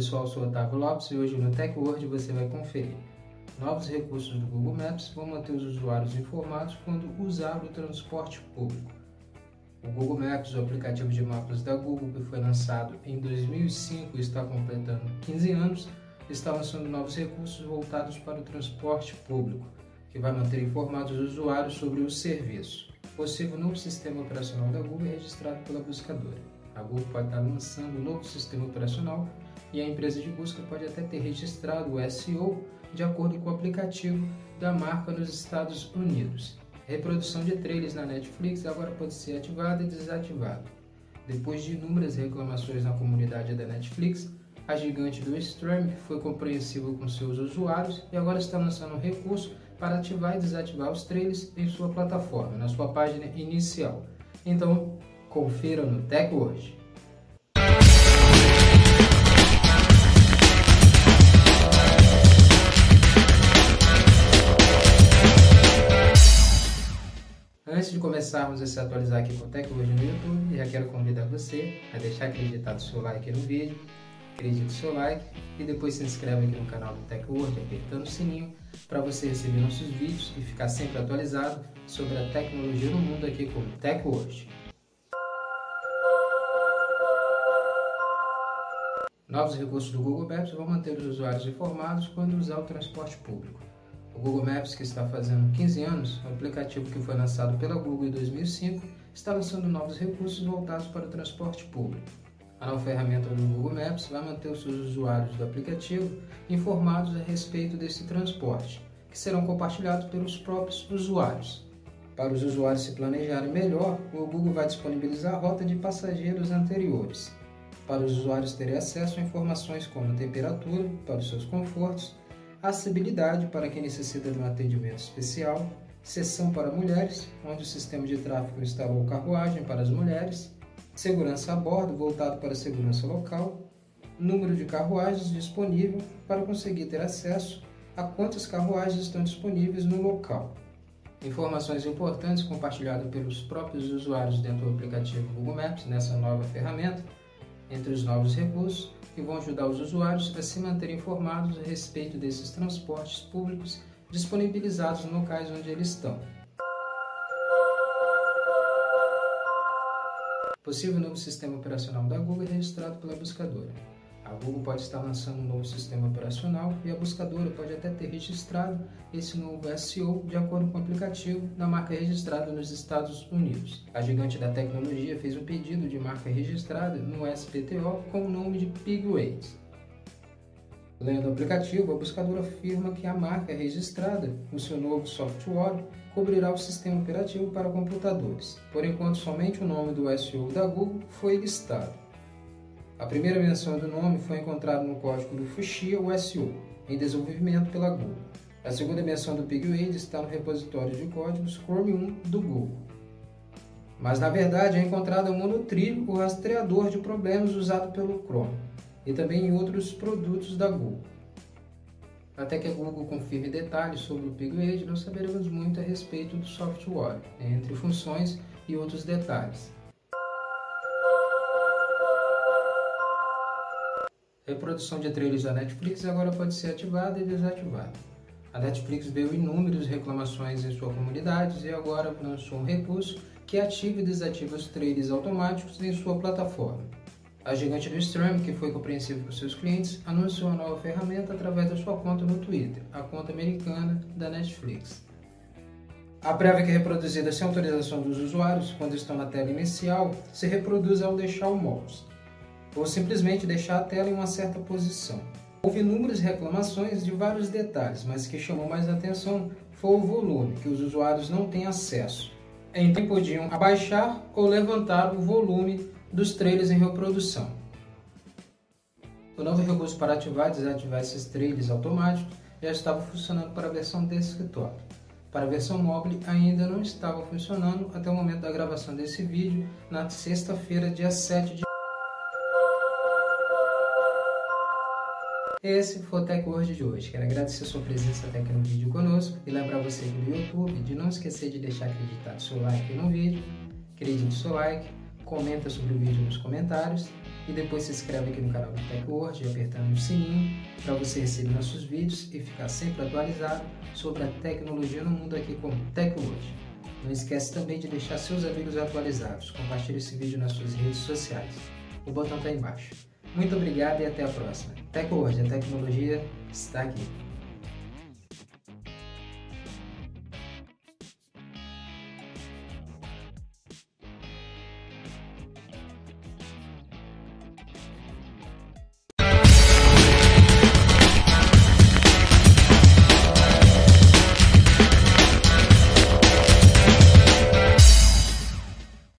pessoal, sou Otávio Lopes e hoje no TechWord você vai conferir. Novos recursos do Google Maps vão manter os usuários informados quando usar o transporte público. O Google Maps, o aplicativo de mapas da Google que foi lançado em 2005 e está completando 15 anos, está lançando novos recursos voltados para o transporte público, que vai manter informados os usuários sobre o serviço. Possível novo sistema operacional da Google registrado pela buscadora. A Google pode estar lançando um novo sistema operacional e a empresa de busca pode até ter registrado o SEO de acordo com o aplicativo da marca nos Estados Unidos. Reprodução de trailers na Netflix agora pode ser ativada e desativada. Depois de inúmeras reclamações na comunidade da Netflix, a gigante do streaming foi compreensiva com seus usuários e agora está lançando um recurso para ativar e desativar os trailers em sua plataforma, na sua página inicial. Então, confira no TechWord. Começarmos a se atualizar aqui com TechWord no YouTube, já quero convidar você a deixar acreditado o seu like no vídeo, acredite o seu like e depois se inscreve aqui no canal do TechWord apertando o sininho para você receber nossos vídeos e ficar sempre atualizado sobre a tecnologia no mundo aqui com o TechWord. Novos recursos do Google Maps vão manter os usuários informados quando usar o transporte público. O Google Maps, que está fazendo 15 anos, um aplicativo que foi lançado pela Google em 2005, está lançando novos recursos voltados para o transporte público. A nova ferramenta do Google Maps vai manter os seus usuários do aplicativo informados a respeito desse transporte, que serão compartilhados pelos próprios usuários. Para os usuários se planejarem melhor, o Google vai disponibilizar a rota de passageiros anteriores, para os usuários terem acesso a informações como temperatura para os seus confortos, acessibilidade para quem necessita de um atendimento especial, seção para mulheres, onde o sistema de tráfego instalou carruagem para as mulheres, segurança a bordo voltado para a segurança local, número de carruagens disponível para conseguir ter acesso a quantas carruagens estão disponíveis no local. Informações importantes compartilhadas pelos próprios usuários dentro do aplicativo Google Maps nessa nova ferramenta. Entre os novos recursos que vão ajudar os usuários a se manterem informados a respeito desses transportes públicos disponibilizados no locais onde eles estão. Possível novo sistema operacional da Google registrado pela buscadora. A Google pode estar lançando um novo sistema operacional e a buscadora pode até ter registrado esse novo SEO de acordo com o aplicativo da marca registrada nos Estados Unidos. A gigante da tecnologia fez um pedido de marca registrada no SPTO com o nome de Pigways. Lendo o aplicativo, a buscadora afirma que a marca registrada no seu novo software cobrirá o sistema operativo para computadores. Por enquanto, somente o nome do SEO da Google foi listado. A primeira menção do nome foi encontrada no código do Fuchsia SEO, em desenvolvimento pela Google. A segunda menção do Pigwade está no repositório de códigos Chrome 1 do Google. Mas na verdade é encontrado o Monotrilho, o rastreador de problemas usado pelo Chrome, e também em outros produtos da Google. Até que a Google confirme detalhes sobre o Pigwade, não saberemos muito a respeito do software, entre funções e outros detalhes. Reprodução de trailers da Netflix agora pode ser ativada e desativada. A Netflix deu inúmeras reclamações em sua comunidade e agora lançou um recurso que ativa e desativa os trailers automáticos em sua plataforma. A gigante do streaming, que foi compreensiva com seus clientes, anunciou a nova ferramenta através da sua conta no Twitter, a conta americana da Netflix. A prévia que é reproduzida sem autorização dos usuários, quando estão na tela inicial, se reproduz ao deixar o mouse ou simplesmente deixar a tela em uma certa posição. Houve inúmeras reclamações de vários detalhes, mas o que chamou mais atenção foi o volume, que os usuários não têm acesso. Então podiam abaixar ou levantar o volume dos trailers em reprodução. O novo recurso para ativar e desativar esses trailers automáticos já estava funcionando para a versão desktop. Para a versão móvel ainda não estava funcionando até o momento da gravação desse vídeo, na sexta-feira, dia 7 de Esse foi o TechWord de hoje. Quero agradecer sua presença até aqui no vídeo conosco e lembrar você do YouTube de não esquecer de deixar acreditado seu like no vídeo, acredite seu like, comenta sobre o vídeo nos comentários e depois se inscreve aqui no canal do TechWord apertando o sininho para você receber nossos vídeos e ficar sempre atualizado sobre a tecnologia no mundo aqui com TechWord. Não esquece também de deixar seus amigos atualizados. Compartilhe esse vídeo nas suas redes sociais. O botão está embaixo. Muito obrigado e até a próxima. TechWord, a tecnologia está aqui.